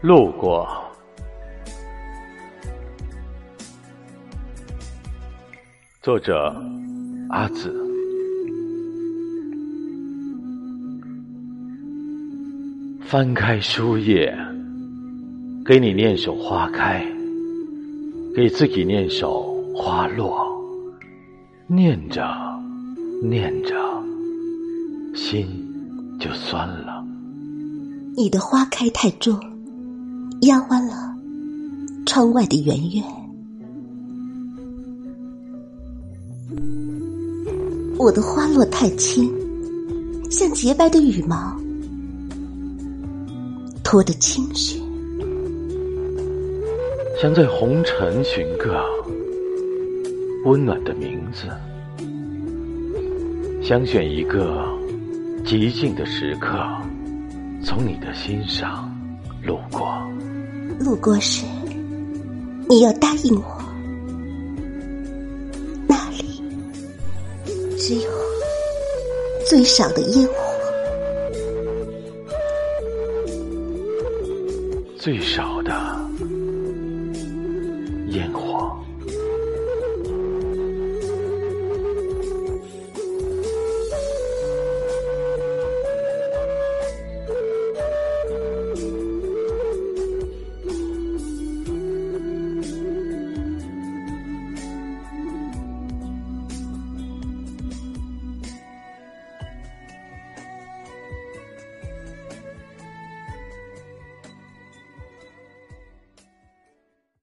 路过，作者阿紫。翻开书页，给你念首花开，给自己念首花落。念着，念着，心就酸了。你的花开太重。压弯了窗外的圆月，我的花落太轻，像洁白的羽毛，拖着清雪，想在红尘寻个温暖的名字，想选一个寂静的时刻，从你的心上路过。不过是你要答应我那里只有最少的烟火最少的烟火。